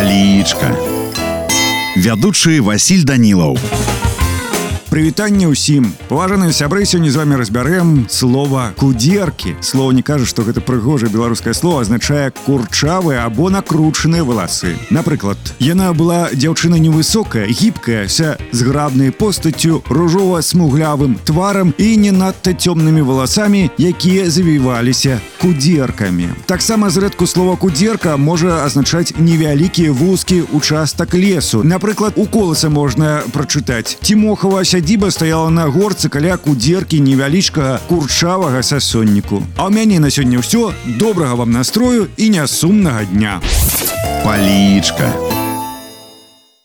Палічка. Вядучы Васіль Данілаў. Прывітанне ўсім паважаныя сябры сёння з вами разбярэм слова кудзеркі слово не кажа што гэта прыгожае беларускае слово азначае курчавыя або накручаныя валасы напрыклад яна была дзяўчына невысокая гібкая ся зграбнай постаццю ружова-смуглявым тварам і не надта цёмнымі валасамі якія завіваліся кудзеркамі таксама зрэдку слова кудзерка можа азначаць невялікі вузкі участак лесу напрыклад у коласа можна прачытаць тимохова сядзіба стаяла на горцы каля кудзеркі невялічкага курчавага сасонніку. А ў мяне на сёння ўсё. Добрага вам настрою і нясумнага дня. Палічка.